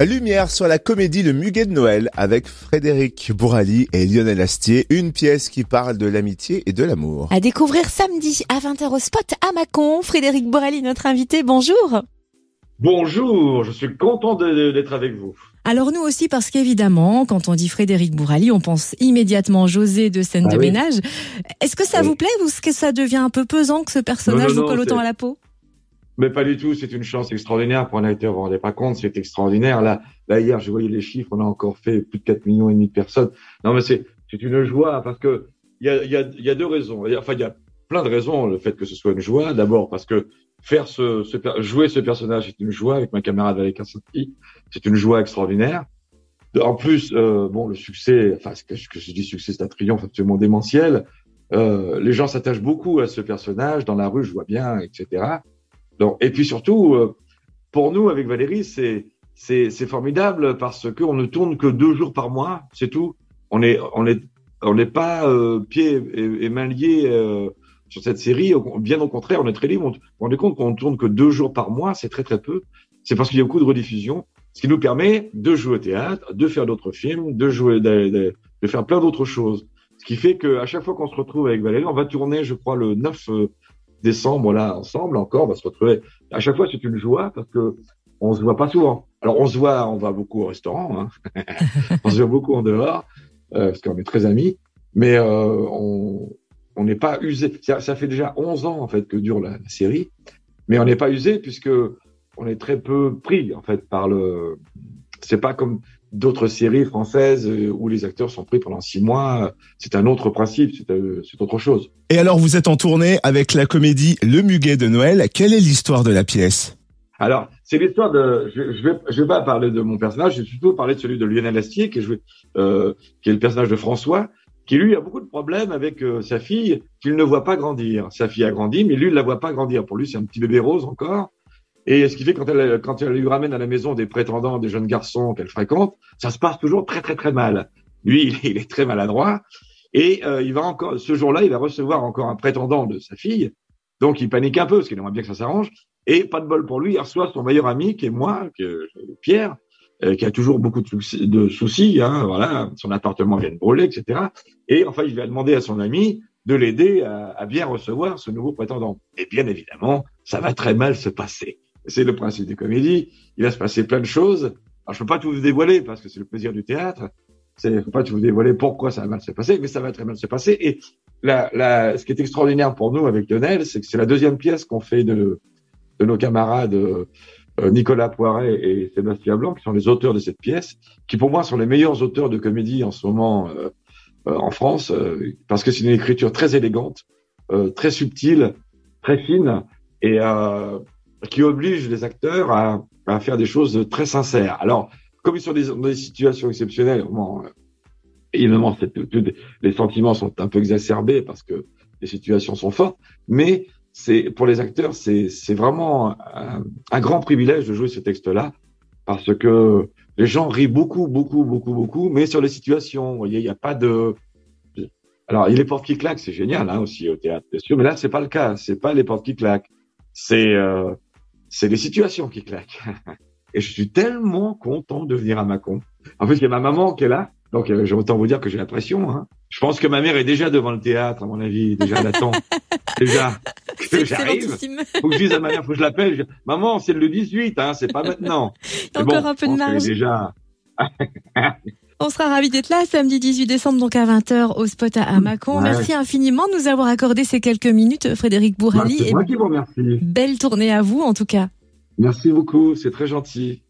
Lumière sur la comédie Le Muguet de Noël avec Frédéric Bourali et Lionel Astier, une pièce qui parle de l'amitié et de l'amour. À découvrir samedi à 20h au spot à Mâcon. Frédéric Bourali, notre invité, bonjour. Bonjour, je suis content d'être avec vous. Alors nous aussi parce qu'évidemment, quand on dit Frédéric Bourali, on pense immédiatement José de scène Ah de oui. ménage. Est-ce que ça Oui. vous plaît ou est-ce que ça devient un peu pesant que ce personnage Non, non, vous colle autant à la peau? Mais pas du tout, c'est une chance extraordinaire pour un acteur, vous vous rendez pas compte, c'est extraordinaire. Là, là, hier, je voyais les chiffres, on a encore fait plus de 4 millions et demi de personnes. Non, mais c'est, c'est une joie parce que il y a, il y, a, il y a deux raisons. Enfin, il y a plein de raisons, le fait que ce soit une joie. D'abord, parce que faire ce, ce jouer ce personnage, c'est une joie avec ma camarade Valérie Sarti. C'est une joie extraordinaire. En plus, euh, bon, le succès, enfin, ce que, que je dis succès, c'est un triomphe absolument démentiel. Euh, les gens s'attachent beaucoup à ce personnage. Dans la rue, je vois bien, etc. Donc, et puis surtout, euh, pour nous, avec Valérie, c'est c'est formidable parce que on ne tourne que deux jours par mois, c'est tout. On est on est on n'est pas euh, pieds et, mains liés euh, sur cette série. Bien au contraire, on est très libre. On, vous rendez compte qu'on tourne que deux jours par mois, c'est très très peu. C'est parce qu'il y a beaucoup de rediffusions, ce qui nous permet de jouer au théâtre, de faire d'autres films, de jouer, de, faire plein d'autres choses. Ce qui fait que à chaque fois qu'on se retrouve avec Valérie, on va tourner, je crois, le 9 euh, décembre là ensemble encore. On va se retrouver. À chaque fois, c'est une joie parce que on se voit pas souvent. Alors on se voit, on va beaucoup au restaurant, hein. on se voit beaucoup en dehors euh, parce qu'on est très amis, mais euh, on on n'est pas usé. Ça, ça fait déjà 11 ans en fait que dure la, la série, mais on n'est pas usé puisque on est très peu pris en fait par le. C'est pas comme d'autres séries françaises euh, où les acteurs sont pris pendant six mois. C'est un autre principe, c'est euh, c'est autre chose. Et alors vous êtes en tournée avec la comédie Le Muguet de Noël. Quelle est l'histoire de la pièce? Alors, c'est l'histoire de. Je, je vais, je vais pas parler de mon personnage. Je vais plutôt parler de celui de Lionel Astier, qui est joué, euh, qui est le personnage de François, qui lui a beaucoup de problèmes avec euh, sa fille, qu'il ne voit pas grandir. Sa fille a grandi, mais lui, il la voit pas grandir. Pour lui, c'est un petit bébé rose encore. Et ce qui fait quand elle, quand elle lui ramène à la maison des prétendants, des jeunes garçons qu'elle fréquente, ça se passe toujours très très très mal. Lui, il est, très maladroit. Et euh, il va encore, ce jour-là, il va recevoir encore un prétendant de sa fille. Donc il panique un peu parce qu'il aimerait bien que ça s'arrange. Et pas de bol pour lui, il reçoit son meilleur ami qui est moi, que, Pierre, euh, qui a toujours beaucoup de, soucis- de soucis. Hein, voilà, son appartement vient de brûler, etc. Et enfin, il va demander à son ami de l'aider à, à bien recevoir ce nouveau prétendant. Et bien évidemment, ça va très mal se passer. C'est le principe des comédies. Il va se passer plein de choses. Alors, je peux pas tout vous dévoiler parce que c'est le plaisir du théâtre. C'est, peux pas tout vous dévoiler pourquoi ça va mal se passer, mais ça va très mal se passer. Et la, la, ce qui est extraordinaire pour nous avec Lionel, c'est que c'est la deuxième pièce qu'on fait de, de nos camarades euh, euh, Nicolas Poiret et Sébastien Blanc, qui sont les auteurs de cette pièce, qui pour moi sont les meilleurs auteurs de comédie en ce moment euh, euh, en France, parce que c'est une écriture très élégante, très subtile, très fine, et qui oblige les acteurs à, à faire des choses très sincères. Alors, comme ils sont dans des situations exceptionnelles, bon, euh, évidemment, les sentiments sont un peu exacerbés parce que les situations sont fortes, mais c'est pour les acteurs, c'est vraiment un, grand privilège de jouer ce texte-là parce que les gens rient beaucoup, beaucoup, beaucoup, beaucoup, mais sur les situations, vous voyez, il n'y a pas de. Alors, il y a les qui claquent, c'est génial hein, aussi au théâtre, bien sûr, mais là, c'est pas le cas. C'est pas les portes qui claquent, c'est euh, c'est les situations qui claquent. Et je suis tellement content de venir à Mâcon. En plus, il y a ma maman qui est là, donc euh, j'ai autant vous dire que j'ai l'impression. Hein. Je pense que ma mère est déjà devant le théâtre, à mon avis, déjà elle attend. déjà que j'arrive. Faut que je dise à ma mère, faut que je l'appelle. Je Maman, c'est le 18, hein, c'est pas maintenant. Bon, encore un peu de marge. Déjà, On sera ravis d'être là samedi 18 décembre, donc à 20h au spot à. Ouais. Merci infiniment de nous avoir accordé ces quelques minutes, Frédéric Bah, Bourali. c'est et moi qui vous remercie. belle tournée à vous, en tout cas. Merci beaucoup, c'est très gentil.